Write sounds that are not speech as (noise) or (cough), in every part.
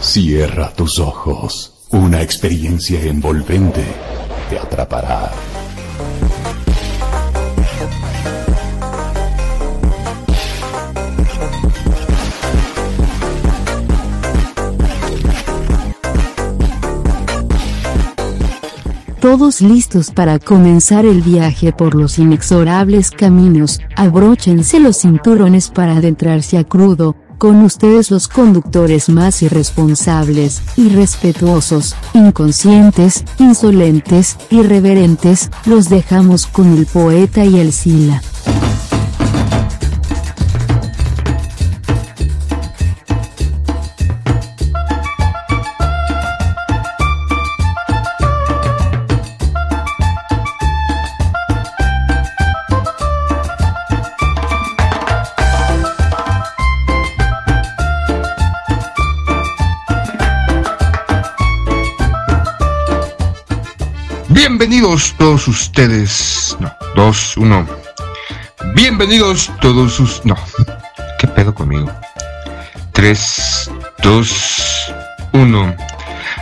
Cierra tus ojos. Una experiencia envolvente te atrapará. Todos listos para comenzar el viaje por los inexorables caminos, abróchense los cinturones para adentrarse a crudo, con ustedes los conductores más irresponsables, irrespetuosos, inconscientes, insolentes, irreverentes, los dejamos con el poeta y el sila. Bienvenidos todos ustedes. No, dos, uno. Bienvenidos todos sus. No. ¿Qué pedo conmigo? Tres, dos, uno.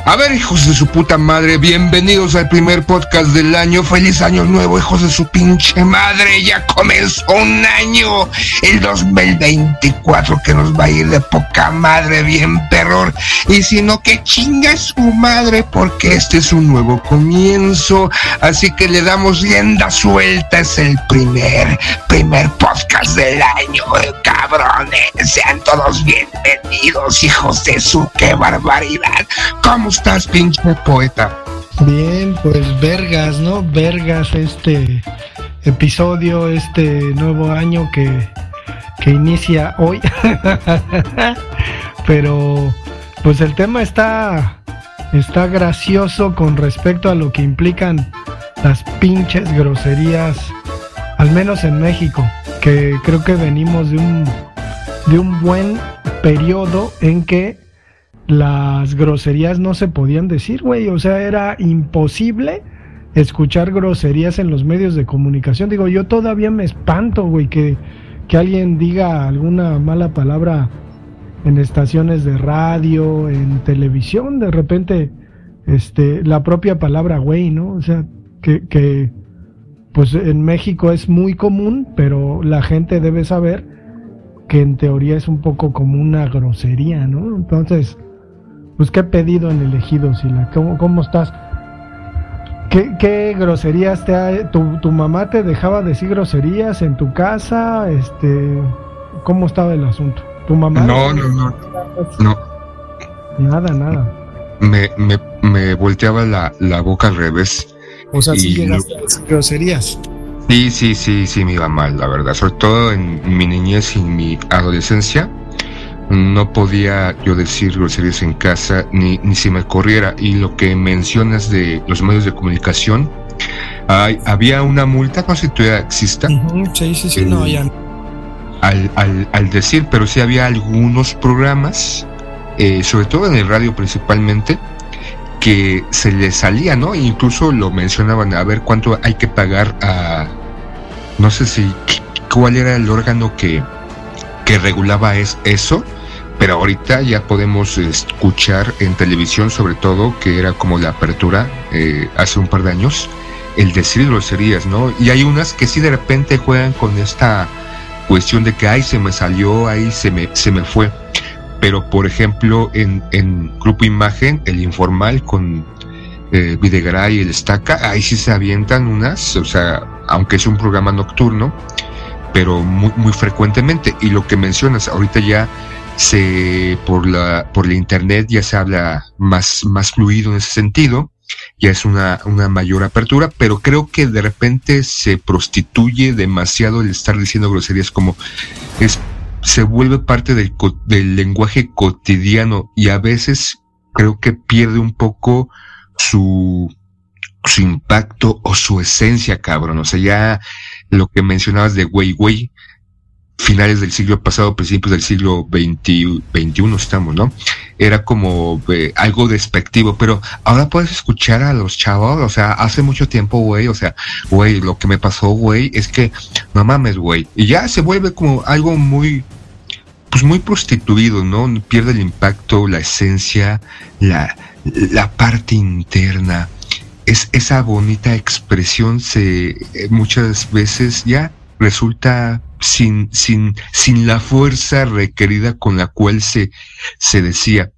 A ver, hijos de su puta madre, bienvenidos al primer podcast del año. Feliz año nuevo, hijos de su pinche madre. Ya comenzó un año, el 2024, que nos va a ir de poca madre, bien perror. Y si no, que chinga su madre, porque este es un nuevo comienzo. Así que le damos rienda suelta. Es el primer, primer podcast del año, cabrones. Sean todos bienvenidos, hijos de su qué barbaridad. ¿Cómo estás, pinche poeta? Bien, pues vergas, ¿no? Vergas este episodio, este nuevo año que, que inicia hoy. (laughs) Pero pues el tema está está gracioso con respecto a lo que implican las pinches groserías, al menos en México, que creo que venimos de un de un buen periodo en que las groserías no se podían decir, güey. O sea, era imposible escuchar groserías en los medios de comunicación. Digo, yo todavía me espanto, güey, que, que alguien diga alguna mala palabra en estaciones de radio, en televisión, de repente, este, la propia palabra güey, ¿no? O sea, que, que, pues en México es muy común, pero la gente debe saber que en teoría es un poco como una grosería, ¿no? Entonces, pues qué pedido en elegido, Sila, ¿cómo, cómo estás? ¿Qué, ¿Qué, groserías te ha, tu, tu, mamá te dejaba decir groserías en tu casa? Este, ¿cómo estaba el asunto? ¿Tu mamá? No, no, no, no. Nada, nada. Me, me, me volteaba la, la, boca al revés. O sea, sí llegaste lo... a decir groserías. Sí, sí, sí, sí, me iba mal, la verdad. Sobre todo en mi niñez y mi adolescencia no podía yo decir groserías en casa ni, ni si me corriera. Y lo que mencionas de los medios de comunicación, hay, había una multa, no sé si todavía exista. Uh -huh, sí, sí, sí, no, ya. Al, al, al, decir, pero sí había algunos programas, eh, sobre todo en el radio principalmente, que se les salía, ¿no? E incluso lo mencionaban, a ver cuánto hay que pagar a, no sé si, cuál era el órgano que, que regulaba es, eso, pero ahorita ya podemos escuchar en televisión sobre todo, que era como la apertura eh, hace un par de años, el decir groserías, ¿no? Y hay unas que sí de repente juegan con esta cuestión de que, ay, se me salió, ahí se me, se me fue. Pero, por ejemplo, en, en Grupo Imagen, el informal con eh, Videgaray y el Estaca, ahí sí se avientan unas, o sea, aunque es un programa nocturno, pero muy, muy frecuentemente. Y lo que mencionas, ahorita ya se por la por la internet ya se habla más más fluido en ese sentido ya es una, una mayor apertura pero creo que de repente se prostituye demasiado el estar diciendo groserías como es se vuelve parte del, del lenguaje cotidiano y a veces creo que pierde un poco su su impacto o su esencia cabrón. O sea ya lo que mencionabas de güey güey finales del siglo pasado, principios del siglo XXI, 21 estamos, ¿no? Era como eh, algo despectivo, pero ahora puedes escuchar a los chavos, o sea, hace mucho tiempo, güey, o sea, güey, lo que me pasó, güey, es que no mames, güey, y ya se vuelve como algo muy, pues muy prostituido, ¿no? Pierde el impacto, la esencia, la, la parte interna. Es, esa bonita expresión se eh, muchas veces ya resulta sin, sin, sin la fuerza requerida con la cual se, se decía.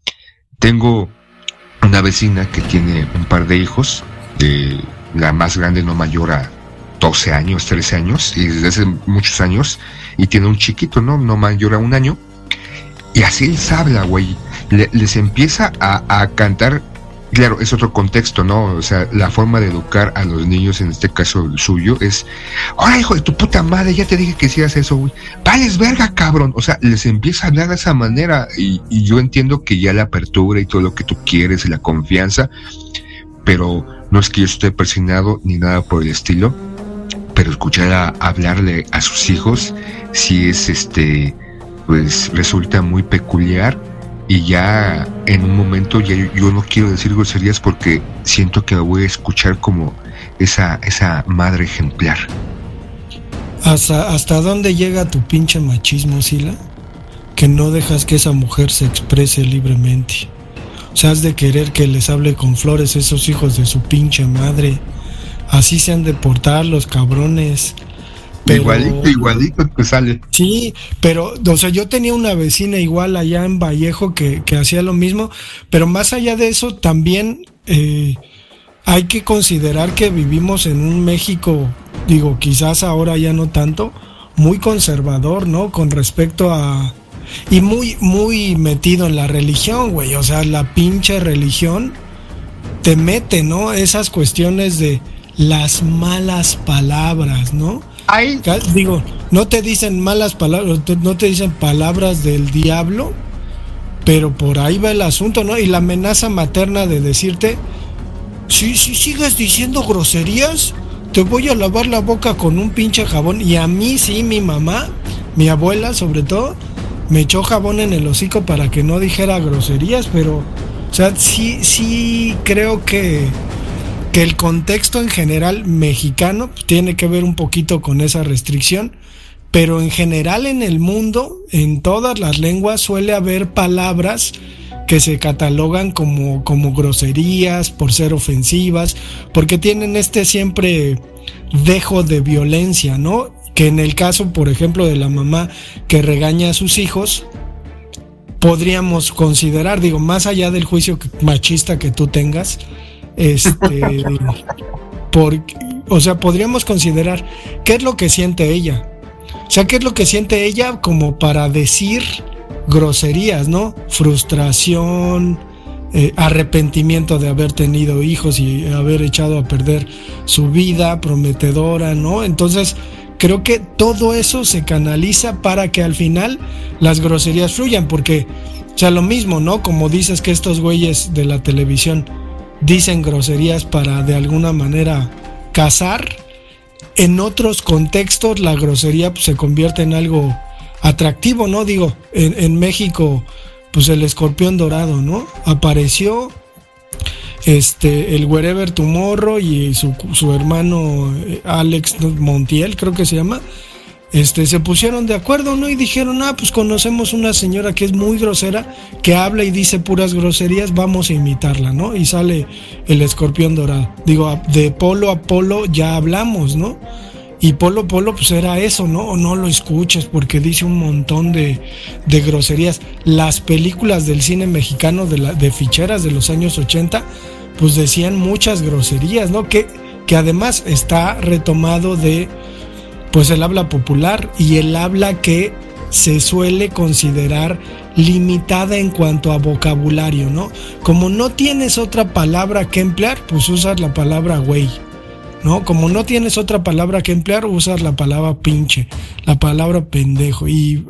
Tengo una vecina que tiene un par de hijos, de la más grande no mayor a 12 años, 13 años, y desde hace muchos años, y tiene un chiquito, ¿no? No mayor a un año, y así les habla, güey. les empieza a, a cantar Claro, es otro contexto, ¿no? O sea, la forma de educar a los niños, en este caso el suyo, es, ¡Ay, hijo de tu puta madre! Ya te dije que hacías eso, güey. ¡Vales verga, cabrón! O sea, les empieza a hablar de esa manera y, yo entiendo que ya la apertura y todo lo que tú quieres y la confianza, pero no es que yo esté persignado ni nada por el estilo, pero escuchar a hablarle a sus hijos, si es este, pues resulta muy peculiar y ya en un momento ya yo, no quiero decir groserías porque siento que voy a escuchar como esa, esa madre ejemplar. ¿Hasta, ¿Hasta dónde llega tu pinche machismo, Sila? Que no dejas que esa mujer se exprese libremente. O sea, has de querer que les hable con flores esos hijos de su pinche madre. Así se han de portar los cabrones igualito, igualito te sale. Sí, pero, o sea, yo tenía una vecina igual allá en Vallejo que, hacía lo mismo, pero más allá de eso, también eh, hay que considerar que vivimos en un México, digo, quizás ahora ya no tanto, muy conservador, ¿no? Con respecto a... Y muy, muy metido en la religión, güey. O sea, la pinche religión te mete, ¿no? Esas cuestiones de las malas palabras, ¿no? Digo, no te dicen malas palabras, no te dicen palabras del diablo, pero por ahí va el asunto, ¿no? Y la amenaza materna de decirte, si, si sigues diciendo groserías, te voy a lavar la boca con un pinche jabón. Y a mí sí, mi mamá, mi abuela sobre todo, me echó jabón en el hocico para que no dijera groserías, pero, o sea, sí, sí creo que que el contexto en general mexicano tiene que ver un poquito con esa restricción, pero en general en el mundo, en todas las lenguas suele haber palabras que se catalogan como, como groserías, por ser ofensivas, porque tienen este siempre dejo de violencia, ¿no? Que en el caso, por ejemplo, de la mamá que regaña a sus hijos, podríamos considerar, digo, más allá del juicio machista que tú tengas, este, o sea, podríamos considerar qué es lo que siente ella. O sea, qué es lo que siente ella como para decir groserías, ¿no? Frustración, eh, arrepentimiento de haber tenido hijos y haber echado a perder su vida prometedora, ¿no? Entonces, creo que todo eso se canaliza para que al final las groserías fluyan, porque, o sea, lo mismo, ¿no? Como dices que estos güeyes de la televisión dicen groserías para de alguna manera cazar. En otros contextos la grosería pues, se convierte en algo atractivo, ¿no? Digo, en, México, pues el escorpión dorado, ¿no? Apareció este, el Wherever Tomorrow y su, su hermano eh, Alex Montiel, creo que se llama, este, se pusieron de acuerdo, ¿no? Y dijeron, ah, pues conocemos una señora que es muy grosera, que habla y dice puras groserías, vamos a imitarla, ¿no? Y sale el escorpión dorado. Digo, de polo a polo ya hablamos, ¿no? Y Polo Polo, pues era eso, ¿no? O no lo escuches porque dice un montón de, de groserías. Las películas del cine mexicano de, la, de ficheras de los años 80, pues decían muchas groserías, ¿no? Que, que además está retomado de pues el habla popular y el habla que se suele considerar limitada en cuanto a vocabulario, ¿no? Como no tienes otra palabra que emplear, pues usas la palabra güey, ¿no? Como no tienes otra palabra que emplear, usas la palabra pinche, la palabra pendejo y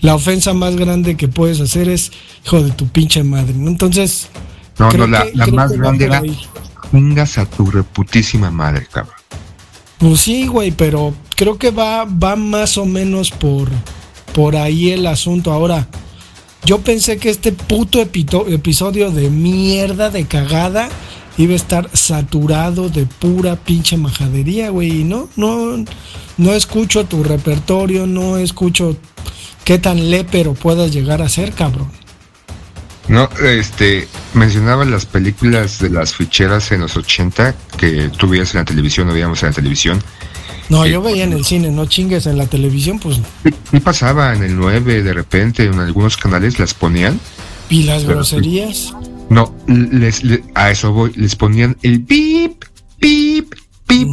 la ofensa más grande que puedes hacer es hijo de tu pinche madre, ¿no? Entonces... No, no, la, más grande era vengas a tu reputísima madre, cabrón. Pues sí, güey, pero creo que va, va más o menos por, por ahí el asunto. Ahora, yo pensé que este puto episodio de mierda, de cagada, iba a estar saturado de pura pinche majadería, güey. No, no, no escucho tu repertorio, no escucho qué tan lépero puedas llegar a ser, cabrón. No, este, mencionaba las películas de las ficheras en los 80 que tú veías en la televisión, o veíamos en la televisión. No, yo veía en el cine, no chingues en la televisión, pues. Y pasaba en el 9, de repente, en algunos canales las ponían. ¿Y las groserías? No, les, a eso voy, les ponían el pip, pip,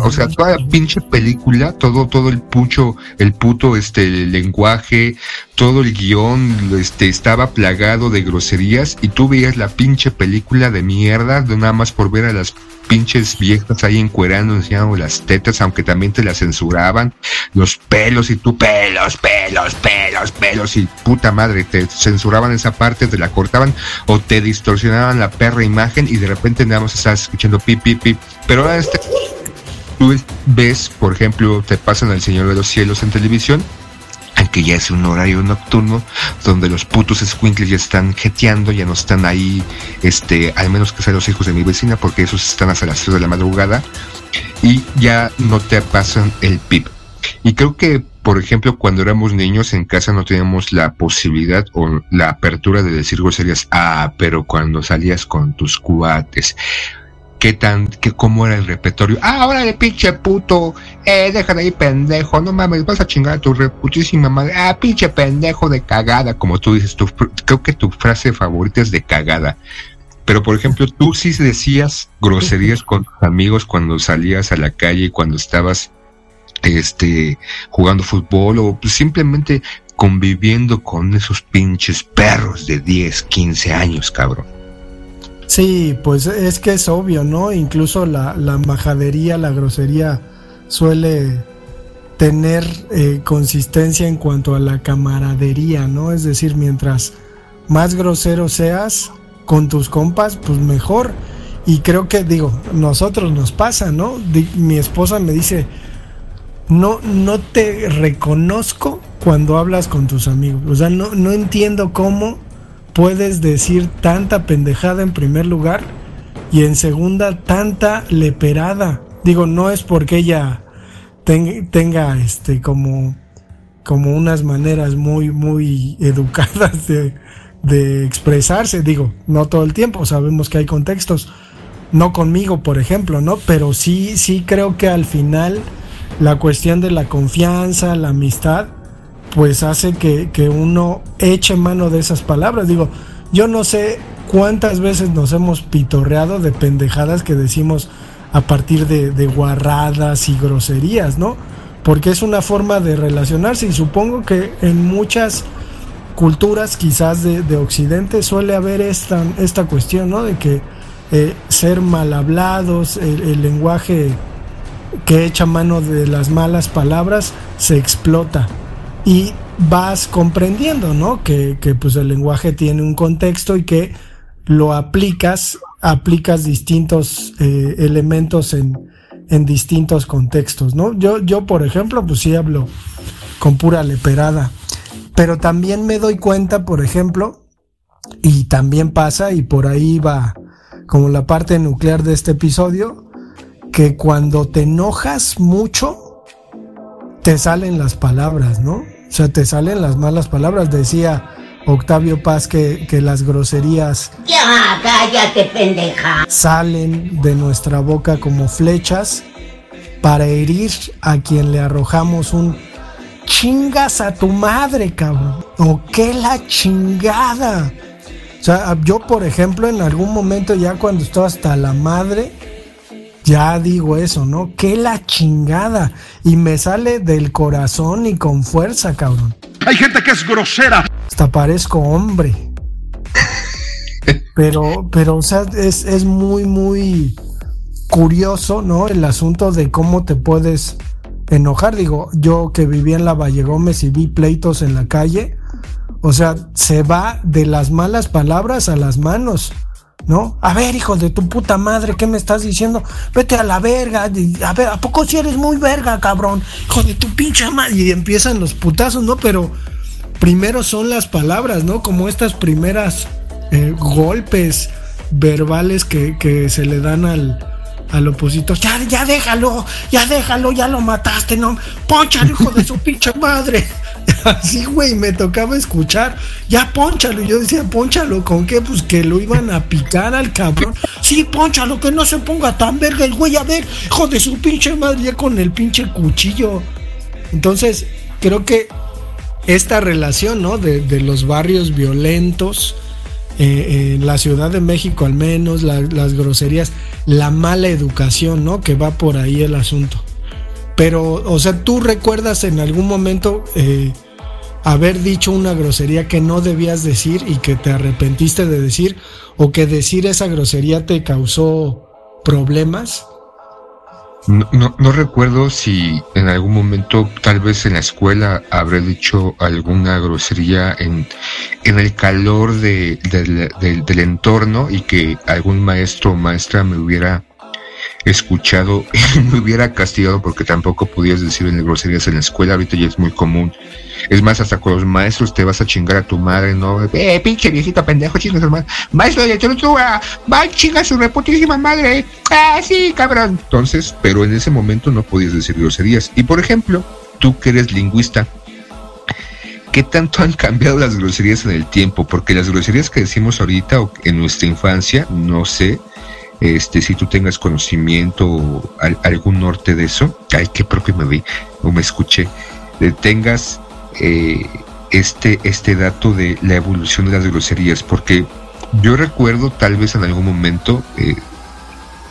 o sea, toda la pinche película, todo, todo el pucho, el puto, este, lenguaje, todo el guion, este, estaba plagado de groserías y tú veías la pinche película de mierda, de nada más por ver a las pinches viejas ahí encuerando, enseñando las tetas, aunque también te las censuraban, los pelos y tú pelos, pelos, pelos, pelos y puta madre, te censuraban esa parte, te la cortaban o te distorsionaban la perra imagen y de repente nada más estás escuchando pip, pip, pip. Pero ahora este, tú ves, por ejemplo, te pasan al Señor de los Cielos en televisión aunque ya es un horario nocturno donde los putos squinkles ya están jeteando, ya no están ahí, este, al menos que sean los hijos de mi vecina, porque esos están hasta las 3 de la madrugada, y ya no te pasan el pip. Y creo que, por ejemplo, cuando éramos niños en casa no teníamos la posibilidad o la apertura de decir groserías, ah, pero cuando salías con tus cuates, qué tan, que cómo era el repertorio. Ah, ahora de pinche puto, eh, deja de ahí pendejo, no mames, vas a chingar a tu reputísima madre. Ah, pinche pendejo de cagada, como tú dices, tu, creo que tu frase favorita es de cagada. Pero por ejemplo, tú sí decías groserías con tus amigos cuando salías a la calle, cuando estabas este jugando fútbol o simplemente conviviendo con esos pinches perros de 10, 15 años, cabrón. Sí, pues es que es obvio, ¿no? Incluso la, la majadería, la grosería suele tener eh, consistencia en cuanto a la camaradería, ¿no? Es decir, mientras más grosero seas con tus compas, pues mejor. Y creo que, digo, nosotros nos pasa, ¿no? mi esposa me dice, no, no te reconozco cuando hablas con tus amigos. O sea, no, no entiendo cómo puedes decir tanta pendejada en primer lugar y en segunda tanta leperada. Digo, no es porque ella tenga este como como unas maneras muy muy educadas de, de expresarse, digo, no todo el tiempo, sabemos que hay contextos, no conmigo, por ejemplo, ¿no? Pero sí sí creo que al final la cuestión de la confianza, la amistad, pues hace que, uno eche mano de esas palabras. Digo, yo no sé cuántas veces nos hemos pitorreado de pendejadas que decimos a partir de, guarradas y groserías, ¿no? Porque es una forma de relacionarse y supongo que en muchas culturas quizás de, Occidente suele haber esta, esta cuestión, ¿no? De que eh, ser mal hablados, el lenguaje que echa mano de las malas palabras se explota y vas comprendiendo, ¿no? Que, pues el lenguaje tiene un contexto y que lo aplicas, aplicas distintos eh, elementos en, en distintos contextos, ¿no? Yo, yo, por ejemplo, pues sí hablo con pura leperada, pero también me doy cuenta, por ejemplo, y también pasa, y por ahí va como la parte nuclear de este episodio, que cuando te enojas mucho, te salen las palabras, ¿no? O sea, te salen las malas palabras. Decía Octavio Paz que, las groserías. Ya, cállate, pendeja. Salen de nuestra boca como flechas para herir a quien le arrojamos un chingas a tu madre, cabrón. O qué la chingada. O sea, yo, por ejemplo, en algún momento ya cuando estoy hasta la madre, ya digo eso, ¿no? ¡Qué la chingada! Y me sale del corazón y con fuerza, cabrón. Hay gente que es grosera. Hasta parezco hombre. Pero, pero, o sea, es, es muy, muy curioso, ¿no? El asunto de cómo te puedes enojar. Digo, yo que vivía en la Valle Gómez y vi pleitos en la calle, o sea, se va de las malas palabras a las manos. ¿No? A ver, hijo de tu puta madre, ¿qué me estás diciendo? Vete a la verga. A ver, ¿a poco si eres muy verga, cabrón? Hijo de tu pinche madre. Y empiezan los putazos, ¿no? Pero primero son las palabras, ¿no? Como estas primeras eh, golpes verbales que, se le dan al, al opositor. Ya, ya déjalo, ya déjalo, ya lo mataste, ¿no? Poncha, hijo de su pinche madre. Así, güey, me tocaba escuchar. Ya ponchalo. Yo decía, ponchalo. ¿Con qué? Pues que lo iban a picar al cabrón. Sí, ponchalo, que no se ponga tan verga el güey. A ver, hijo de su pinche madre, ya con el pinche cuchillo. Entonces, creo que esta relación, ¿no? De, de los barrios violentos. Eh, en la Ciudad de México al menos, las groserías, la mala educación, ¿no? Que va por ahí el asunto. Pero, o sea, ¿tú recuerdas en algún momento eh, haber dicho una grosería que no debías decir y que te arrepentiste de decir? ¿O que decir esa grosería te causó problemas? No, no, recuerdo si en algún momento, tal vez en la escuela, habré dicho alguna grosería en, en el calor de, del entorno y que algún maestro o maestra me hubiera escuchado (laughs) y me hubiera castigado porque tampoco podías decir en groserías en la escuela, ahorita ya es muy común. Es más, hasta con los maestros te vas a chingar a tu madre, ¿no? Eh, pinche viejito pendejo, chingas hermano. Maestro de literatura, va chinga su reputísima madre. Ah, sí, cabrón. Entonces, pero en ese momento no podías decir groserías. Y por ejemplo, tú que eres lingüista, ¿qué tanto han cambiado las groserías en el tiempo? Porque las groserías que decimos ahorita o en nuestra infancia, no sé, este, si tú tengas conocimiento o algún norte de eso, ay, qué propio me vi o me escuché, tengas eh, este, este dato de la evolución de las groserías, porque yo recuerdo tal vez en algún momento, eh,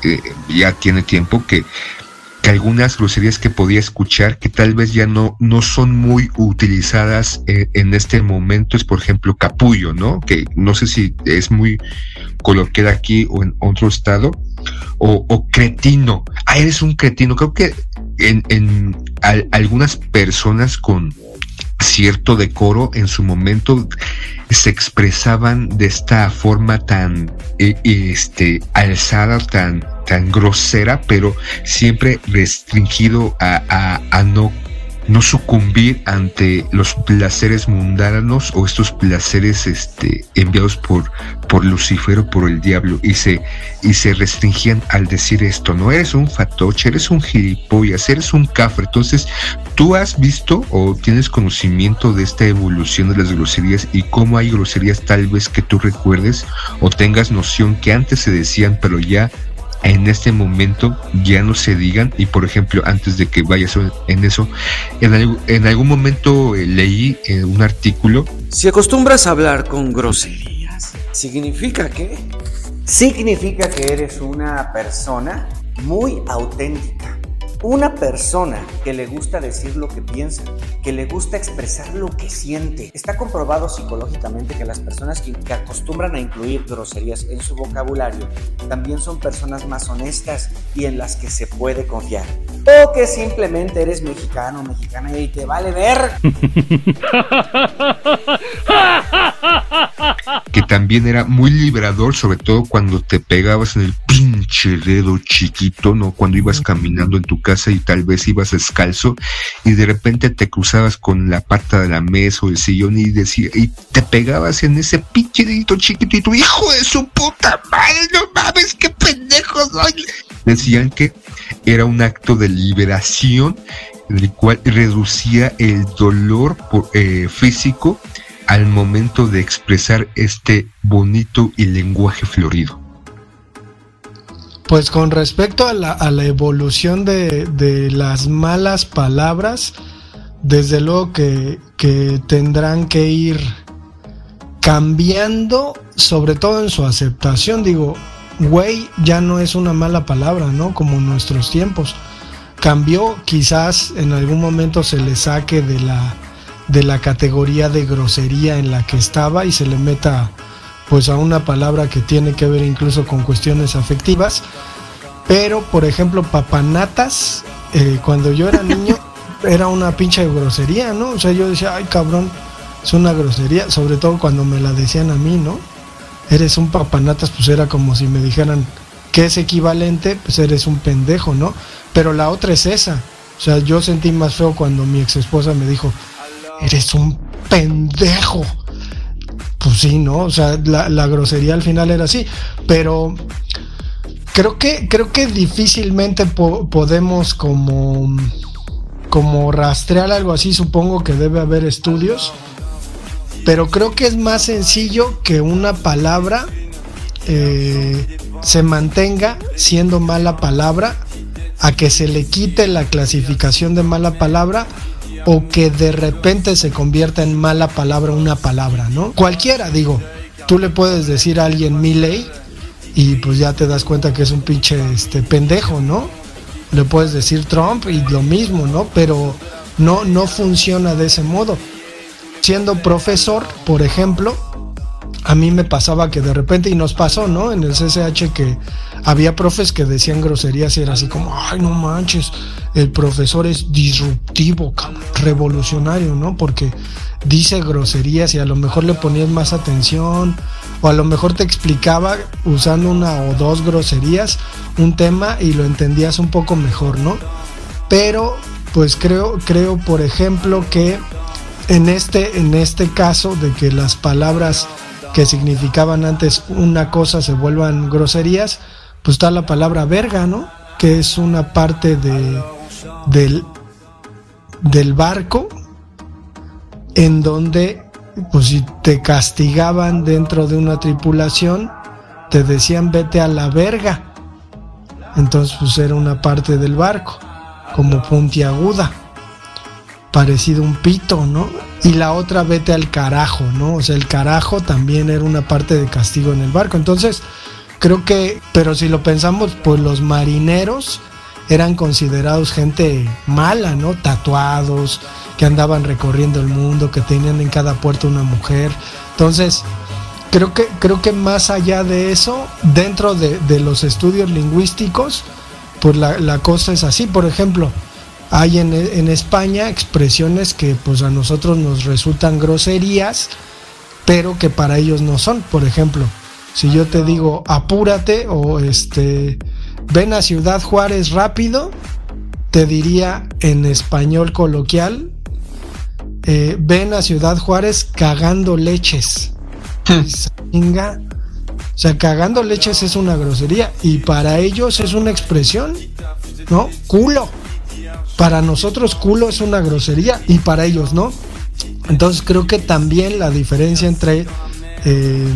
eh, ya tiene tiempo, que algunas groserías que podía escuchar que tal vez ya no, no son muy utilizadas eh, en este momento es por ejemplo capullo, ¿no? Que no sé si es muy coloquial aquí o en otro estado, o, cretino. Ah, eres un cretino. Creo que en, en algunas personas con cierto decoro en su momento se expresaban de esta forma tan eh, este alzada tan tan grosera pero siempre restringido a, a no no sucumbir ante los placeres mundanos o estos placeres este, enviados por, por Lucifer o por el diablo y se, y se restringían al decir esto, no eres un fatoche, eres un gilipollas, eres un cafre. Entonces, ¿tú has visto o tienes conocimiento de esta evolución de las groserías y cómo hay groserías tal vez que tú recuerdes o tengas noción que antes se decían pero ya en este momento ya no se digan y por ejemplo antes de que vayas en eso en, algún momento eh, leí eh, un artículo. Si acostumbras a hablar con groserías significa que significa que eres una persona muy auténtica una persona que le gusta decir lo que piensa, que le gusta expresar lo que siente. Está comprobado psicológicamente que las personas que, acostumbran a incluir groserías en su vocabulario también son personas más honestas y en las que se puede confiar. O que simplemente eres mexicano, mexicana y te vale ver. (laughs) también era muy liberador, sobre todo cuando te pegabas en el pinche dedo chiquito, ¿no? Cuando ibas caminando en tu casa y tal vez ibas descalzo y de repente te cruzabas con la pata de la mesa o el sillón y decía, y te pegabas en ese pinche dedito chiquitito, hijo de su puta madre, no mames, qué pendejo soy. Decían que era un acto de liberación, el cual reducía el dolor eh, físico al momento de expresar este bonito y lenguaje florido? Pues con respecto a la, evolución de, las malas palabras, desde luego que, que tendrán que ir cambiando, sobre todo en su aceptación. Digo, güey ya no es una mala palabra, ¿no? Como en nuestros tiempos. Cambió, quizás en algún momento se le saque de la de la categoría de grosería en la que estaba y se le meta pues a una palabra que tiene que ver incluso con cuestiones afectivas. Pero, por ejemplo, papanatas, eh, cuando yo era niño, (laughs) era una pinche grosería, ¿no? O sea, yo decía, ay cabrón, es una grosería, sobre todo cuando me la decían a mí, ¿no? Eres un papanatas, pues era como si me dijeran que es equivalente, pues eres un pendejo, ¿no? Pero la otra es esa. O sea, yo sentí más feo cuando mi ex esposa me dijo, eres un pendejo. Pues sí, ¿no? O sea, la, grosería al final era así. Pero creo que, creo que difícilmente podemos como como rastrear algo así, supongo que debe haber estudios, pero creo que es más sencillo que una palabra eh, se mantenga siendo mala palabra a que se le quite la clasificación de mala palabra o que de repente se convierta en mala palabra una palabra, ¿no? Cualquiera, digo, tú le puedes decir a alguien mi ley y pues ya te das cuenta que es un pinche este pendejo, ¿no? Le puedes decir Trump y lo mismo, ¿no? Pero no no funciona de ese modo. Siendo profesor, por ejemplo, a mí me pasaba que de repente, y nos pasó, ¿no? En el CCH que había profes que decían groserías y era así como, ay, no manches, el profesor es disruptivo, revolucionario, ¿no? Porque dice groserías y a lo mejor le ponías más atención o a lo mejor te explicaba usando una o dos groserías un tema y lo entendías un poco mejor, ¿no? Pero pues creo creo por ejemplo que en este en este caso de que las palabras que significaban antes una cosa se vuelvan groserías, pues está la palabra verga, ¿no? Que es una parte de, del, del barco en donde, pues si te castigaban dentro de una tripulación, te decían vete a la verga. Entonces, pues era una parte del barco, como puntiaguda, parecido un pito, ¿no? y la otra vete al carajo, ¿no? O sea, el carajo también era una parte de castigo en el barco. Entonces, creo que, pero si lo pensamos, pues los marineros eran considerados gente mala, ¿no? Tatuados, que andaban recorriendo el mundo, que tenían en cada puerto una mujer. Entonces, creo que, creo que más allá de eso, dentro de, los estudios lingüísticos, pues la cosa es así. Por ejemplo, hay en, España expresiones que pues a nosotros nos resultan groserías, pero que para ellos no son. Por ejemplo, si yo te digo apúrate o este ven a Ciudad Juárez rápido, te diría en español coloquial, eh, ven a Ciudad Juárez cagando leches. Hmm. O sea, cagando leches es una grosería y para ellos es una expresión, ¿no? Culo para nosotros culo es una grosería y para ellos no. Entonces creo que también la diferencia entre eh,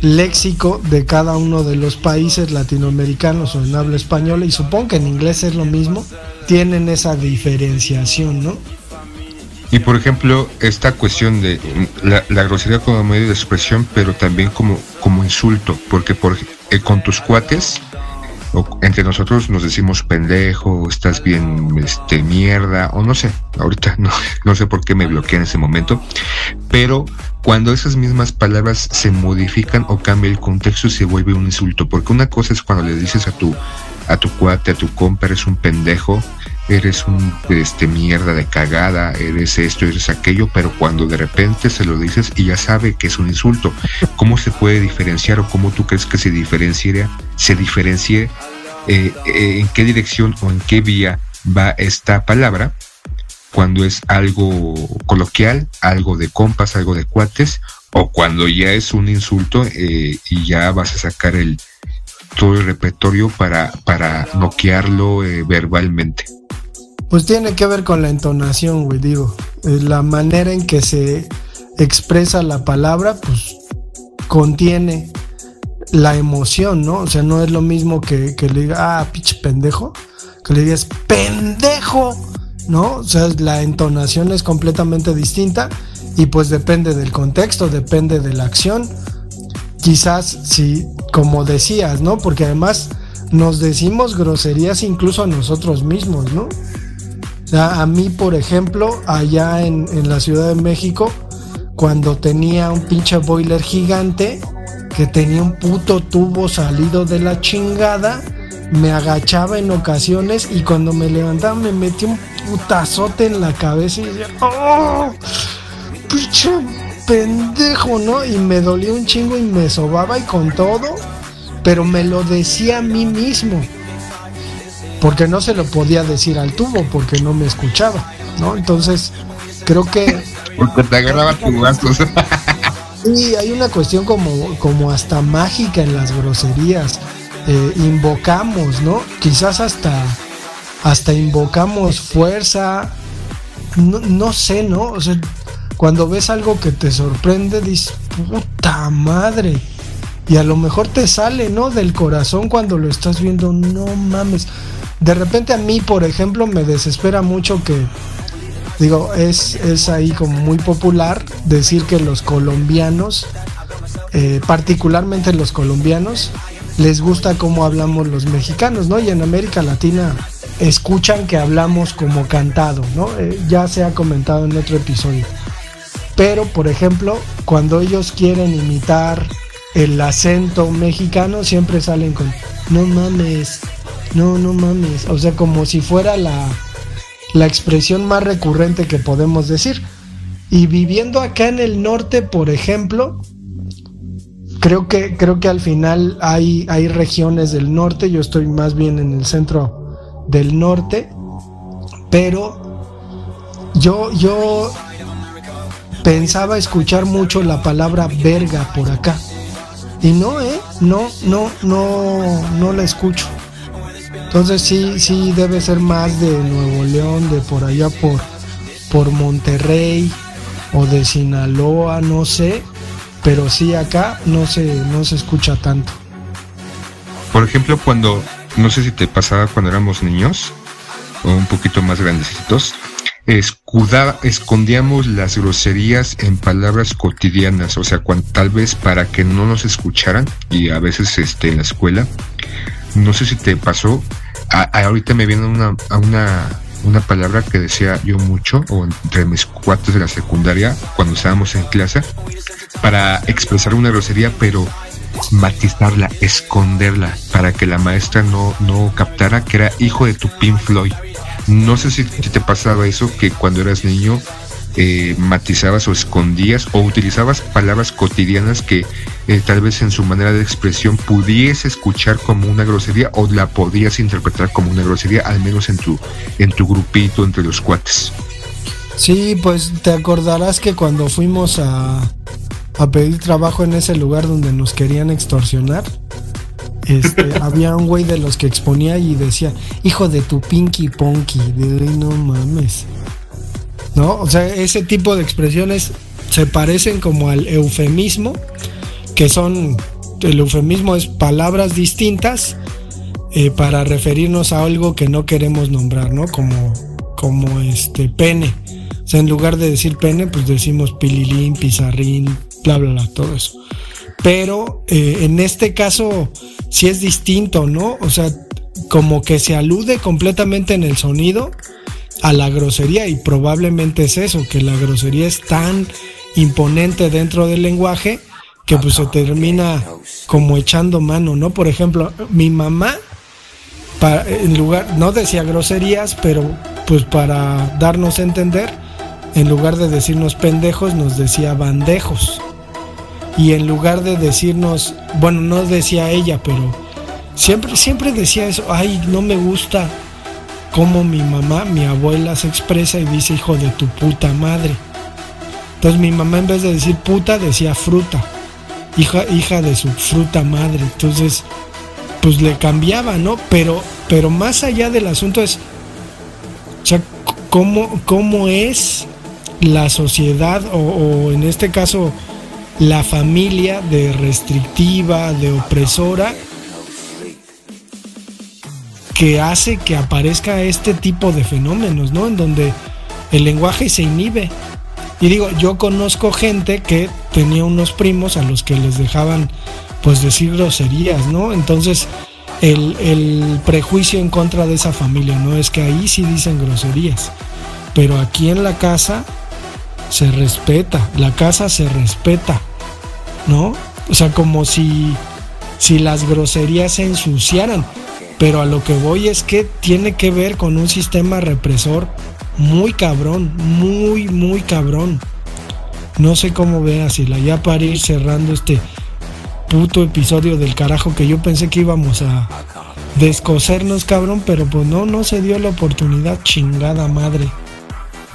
léxico de cada uno de los países latinoamericanos o en habla española, y supongo que en inglés es lo mismo, tienen esa diferenciación, ¿no? Y por ejemplo, esta cuestión de la, grosería como medio de expresión, pero también como, como insulto, porque por, eh, con tus cuates entre nosotros nos decimos pendejo, estás bien, este, mierda, o no sé, ahorita no, no sé por qué me bloqueé en ese momento, pero cuando esas mismas palabras se modifican o cambia el contexto se vuelve un insulto, porque una cosa es cuando le dices a tu, a tu cuate, a tu compa, eres un pendejo, eres un este mierda de cagada, eres esto, eres aquello, pero cuando de repente se lo dices y ya sabe que es un insulto, ¿cómo se puede diferenciar o cómo tú crees que se diferenciaría, se diferencie eh, eh, en qué dirección o en qué vía va esta palabra cuando es algo coloquial, algo de compas, algo de cuates, o cuando ya es un insulto eh, y ya vas a sacar el todo el repertorio para, para noquearlo verbalmente. Pues tiene que ver con la entonación, güey, digo. Eh, la manera en que se expresa la palabra, pues contiene la emoción, ¿no? O sea, no es lo mismo que, le diga, ah, pinche pendejo, que le digas, pendejo, ¿no? O sea, la entonación es completamente distinta y pues depende del contexto, depende de la acción. Quizás si, como decías, ¿no? Porque además nos decimos groserías incluso a nosotros mismos, ¿no? a mí, por ejemplo, allá en, la Ciudad de México, cuando tenía un pinche boiler gigante que tenía un puto tubo salido de la chingada, me agachaba en ocasiones y cuando me levantaba me metía un putazote en la cabeza y decía, ¡Oh! ¡Pinche pendejo, ¿no? Y me dolía un chingo y me sobaba y con todo, pero me lo decía a mí mismo porque no se lo podía decir al tubo porque no me escuchaba, ¿no? Entonces, creo que... Porque te agarraba tubazos. (laughs) sí, hay una cuestión como, como hasta mágica en las groserías. Eh, invocamos, ¿no? Quizás hasta hasta invocamos fuerza, no, no sé, ¿no? O sea, cuando ves algo que te sorprende, dices, puta madre. Y a lo mejor te sale, ¿no? Del corazón cuando lo estás viendo, no mames. De repente a mí, por ejemplo, me desespera mucho que, digo, es, es ahí como muy popular decir que los colombianos, eh, particularmente los colombianos, les gusta cómo hablamos los mexicanos, ¿no? Y en América Latina escuchan que hablamos como cantado, ¿no? Eh, ya se ha comentado en otro episodio. Pero, por ejemplo, cuando ellos quieren imitar el acento mexicano, siempre salen con, no mames, no, no mames. O sea, como si fuera la, la expresión más recurrente que podemos decir. Y viviendo acá en el norte, por ejemplo, creo que, creo que al final hay, hay regiones del norte, yo estoy más bien en el centro del norte, pero yo, yo pensaba escuchar mucho la palabra verga por acá. Y no, ¿eh? No, no, no, no la escucho. Entonces sí, sí debe ser más de Nuevo León, de por allá por, por Monterrey o de Sinaloa, no sé. Pero sí acá no se, no se escucha tanto. Por ejemplo, cuando, no sé si te pasaba cuando éramos niños, o un poquito más grandecitos, escuda, escondíamos las groserías en palabras cotidianas, o sea, tal vez para que no nos escucharan y a veces este, en la escuela. No sé si te pasó, ahorita me viene una, una, una palabra que decía yo mucho, o entre mis cuates de la secundaria, cuando estábamos en clase, para expresar una grosería, pero matizarla, esconderla, para que la maestra no, no captara que era hijo de tu Pink Floyd. No sé si te pasaba eso, que cuando eras niño eh, matizabas o escondías o utilizabas palabras cotidianas que eh, tal vez en su manera de expresión pudiese escuchar como una grosería o la podías interpretar como una grosería, al menos en tu, en tu grupito entre los cuates. Sí, pues te acordarás que cuando fuimos a, a pedir trabajo en ese lugar donde nos querían extorsionar, este, (laughs) había un güey de los que exponía y decía, hijo de tu pinky ponky, de no mames. ¿No? O sea, ese tipo de expresiones se parecen como al eufemismo, que son, el eufemismo es palabras distintas eh, para referirnos a algo que no queremos nombrar, ¿no? Como, como este pene. O sea, en lugar de decir pene, pues decimos pililín, pizarrín, bla, bla, bla, todo eso. Pero eh, en este caso sí es distinto, ¿no? O sea, como que se alude completamente en el sonido a la grosería y probablemente es eso, que la grosería es tan imponente dentro del lenguaje que pues se termina como echando mano, ¿no? Por ejemplo, mi mamá en lugar no decía groserías, pero pues para darnos a entender, en lugar de decirnos pendejos nos decía bandejos y en lugar de decirnos, bueno, no decía ella, pero siempre, siempre decía eso, ay, no me gusta cómo mi mamá, mi abuela se expresa y dice hijo de tu puta madre. Entonces mi mamá en vez de decir puta decía fruta, hija, hija de su fruta madre. Entonces, pues le cambiaba, ¿no? Pero, pero más allá del asunto es, o sea, cómo, cómo es la sociedad o, o en este caso la familia de restrictiva, de opresora, que hace que aparezca este tipo de fenómenos, ¿no? En donde el lenguaje se inhibe. Y digo, yo conozco gente que tenía unos primos a los que les dejaban pues decir groserías, ¿no? Entonces, el, prejuicio en contra de esa familia, ¿no? Es que ahí sí dicen groserías. Pero aquí en la casa se respeta, la casa se respeta, ¿no? O sea, como si, si las groserías se ensuciaran. Pero a lo que voy es que tiene que ver con un sistema represor muy cabrón, muy, muy cabrón. No sé cómo veas, la ya para ir cerrando este puto episodio del carajo que yo pensé que íbamos a descosernos, cabrón, pero pues no, no se dio la oportunidad, chingada madre.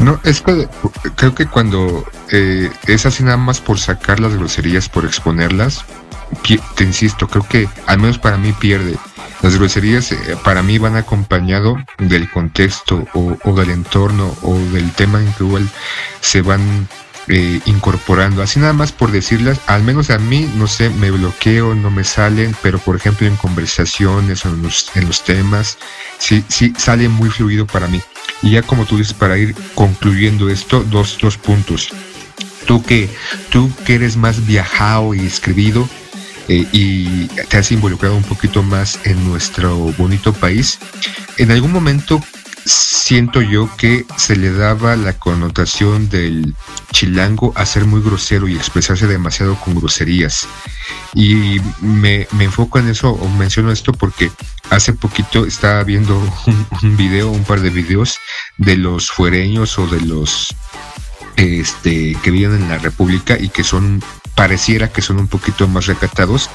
No, es que creo que cuando eh, es así nada más por sacar las groserías, por exponerlas, te insisto, creo que al menos para mí pierde. Las groserías eh, para mí van acompañado del contexto o, o, del entorno o del tema en que igual se van eh, incorporando. Así nada más por decirlas, al menos a mí, no sé, me bloqueo, no me salen, pero por ejemplo en conversaciones o en los, en los temas, sí, sí sale muy fluido para mí. Y ya como tú dices, para ir concluyendo esto, dos, dos puntos. Tú que, tú que eres más viajado y escribido, eh, y te has involucrado un poquito más en nuestro bonito país, en algún momento siento yo que se le daba la connotación del chilango a ser muy grosero y expresarse demasiado con groserías. Y me, enfoco en eso o menciono esto porque hace poquito estaba viendo (laughs) un, un video, un par de videos de los fuereños o de los este, que viven en la República y que son pareciera que son un poquito más recatados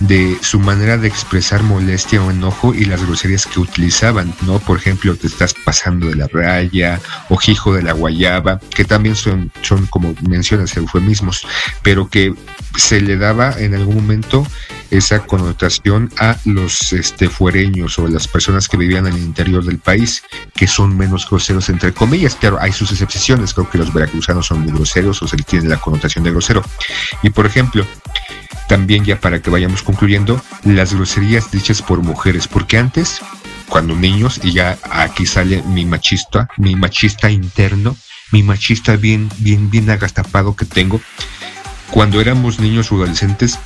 de su manera de expresar molestia o enojo y las groserías que utilizaban, ¿no? Por ejemplo, te estás pasando de la raya o hijo de la guayaba, que también son, son como mencionas, eufemismos, pero que se le daba en algún momento esa connotación a los este, fuereños o las personas que vivían en el interior del país, que son menos groseros, entre comillas. Claro, hay sus excepciones, creo que los veracruzanos son muy groseros o se les tiene la connotación de grosero. Y por ejemplo, también ya para que vayamos concluyendo, las groserías dichas por mujeres, porque antes, cuando niños, y ya aquí sale mi machista, mi machista interno, mi machista bien, bien, bien agastapado que tengo, cuando éramos niños o adolescentes,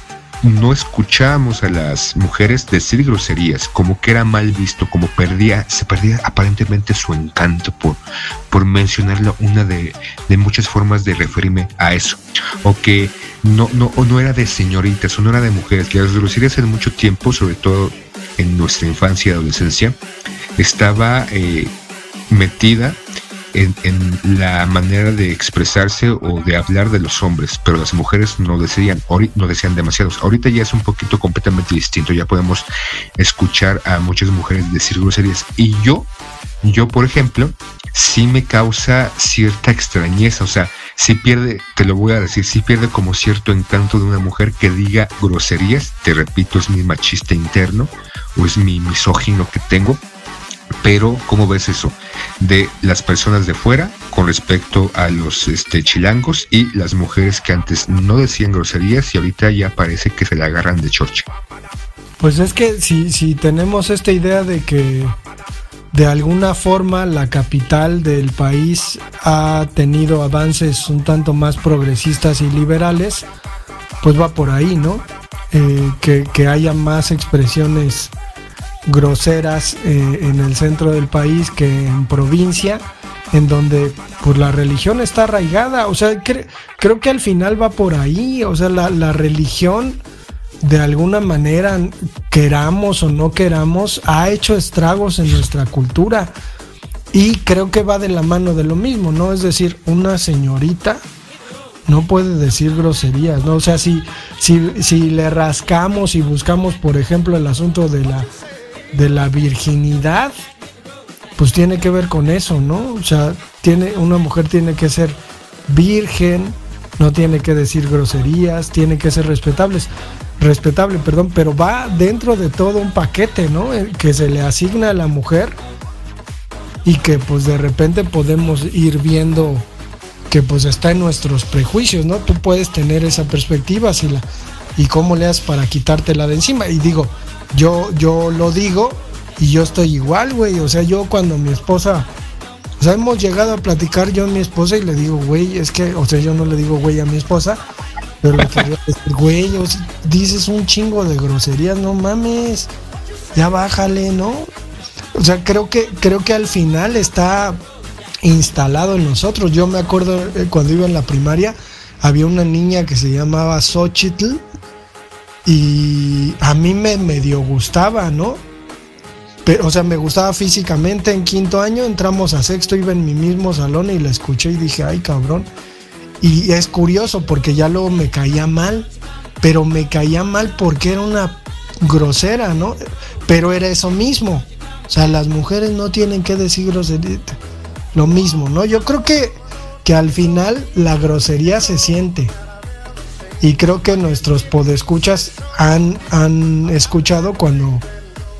no escuchábamos a las mujeres decir groserías, como que era mal visto, como perdía, se perdía aparentemente su encanto por, por mencionarlo, una de, de muchas formas de referirme a eso, o que no, no, o no era de señoritas, o no era de mujeres, que las groserías en mucho tiempo, sobre todo en nuestra infancia y adolescencia, estaba eh, metida en, la manera de expresarse o de hablar de los hombres, pero las mujeres no decían, no decían demasiados. Ahorita ya es un poquito completamente distinto, ya podemos escuchar a muchas mujeres decir groserías. Y yo, yo por ejemplo, sí me causa cierta extrañeza, o sea, si pierde, te lo voy a decir, si pierde como cierto encanto de una mujer que diga groserías, te repito, es mi machista interno o es mi misógino que tengo, pero ¿cómo ves eso? De las personas de fuera con respecto a los este, chilangos y las mujeres que antes no decían groserías y ahorita ya parece que se la agarran de chorcha. Pues es que si, si tenemos esta idea de que de alguna forma la capital del país ha tenido avances un tanto más progresistas y liberales, pues va por ahí, ¿no? Eh, que, que haya más expresiones groseras eh, en el centro del país que en provincia, en donde pues la religión está arraigada, o sea, creo que al final va por ahí, o sea, la, la religión de alguna manera, queramos o no queramos, ha hecho estragos en nuestra cultura. Y creo que va de la mano de lo mismo, ¿no? Es decir, una señorita no puede decir groserías, ¿no? O sea, si, si, si le rascamos y buscamos, por ejemplo, el asunto de la de la virginidad, pues tiene que ver con eso, ¿no? O sea, tiene, una mujer tiene que ser virgen, no tiene que decir groserías, tiene que ser respetables, respetable, perdón, pero va dentro de todo un paquete, ¿no? Que se le asigna a la mujer y que pues de repente podemos ir viendo que pues está en nuestros prejuicios, ¿no? Tú puedes tener esa perspectiva si la y cómo le haces para quitártela de encima y digo, yo, yo lo digo y yo estoy igual, güey. O sea, yo cuando mi esposa, o sea, hemos llegado a platicar yo a mi esposa y le digo, güey, es que, o sea, yo no le digo güey a mi esposa, pero le (laughs) digo, güey, dices un chingo de groserías, no mames, ya bájale, ¿no? O sea, creo que, creo que al final está instalado en nosotros. Yo me acuerdo eh, cuando iba en la primaria, había una niña que se llamaba Xochitl y a mí me medio gustaba, ¿no? Pero, o sea, me gustaba físicamente. En quinto año entramos a sexto, iba en mi mismo salón y la escuché y dije, ay cabrón. Y es curioso porque ya luego me caía mal, pero me caía mal porque era una grosera, ¿no? Pero era eso mismo. O sea, las mujeres no tienen que decir grosería. Lo mismo, ¿no? Yo creo que, que al final la grosería se siente y creo que nuestros podescuchas han, han escuchado cuando,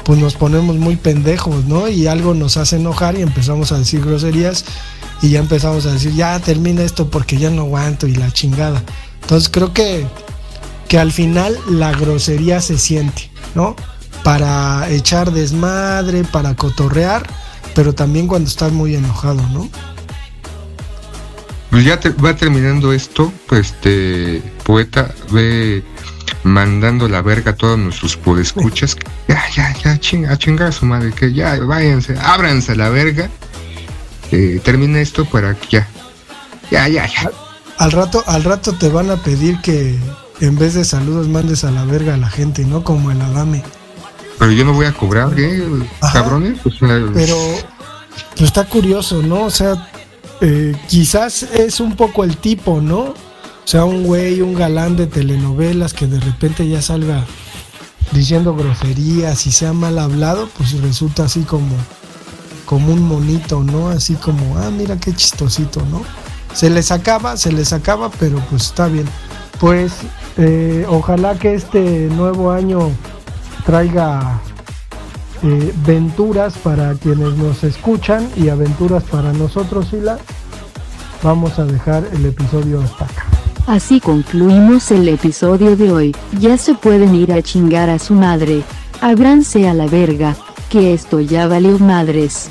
pues nos ponemos muy pendejos, ¿no? Y algo nos hace enojar y empezamos a decir groserías y ya empezamos a decir, ya termina esto porque ya no aguanto y la chingada. Entonces creo que, que al final la grosería se siente, ¿no? Para echar desmadre, para cotorrear, pero también cuando estás muy enojado, ¿no? Pues ya te, va terminando esto, pues este poeta ve mandando la verga a todos nuestros podescuchas. Ya, ya, ya, chinga, a chingar a su madre, que ya, váyanse, ábranse la verga. Eh, termina esto para que ya, ya, ya, ya. Al rato, al rato te van a pedir que en vez de saludos mandes a la verga a la gente, ¿no? Como el Adame. Pero yo no voy a cobrar, ¿eh? Cabrones. Pues, Pero pues, está curioso, ¿no? O sea, eh, quizás es un poco el tipo, ¿no? O sea, un güey, un galán de telenovelas que de repente ya salga diciendo groserías y sea mal hablado, pues resulta así como, como un monito, ¿no? Así como, ah, mira qué chistosito, ¿no? Se les acaba, se les acaba, pero pues está bien. Pues eh, ojalá que este nuevo año traiga eh, venturas para quienes nos escuchan y aventuras para nosotros, Sila. Vamos a dejar el episodio hasta acá. Así concluimos el episodio de hoy. Ya se pueden ir a chingar a su madre. Abranse a la verga, que esto ya valió madres.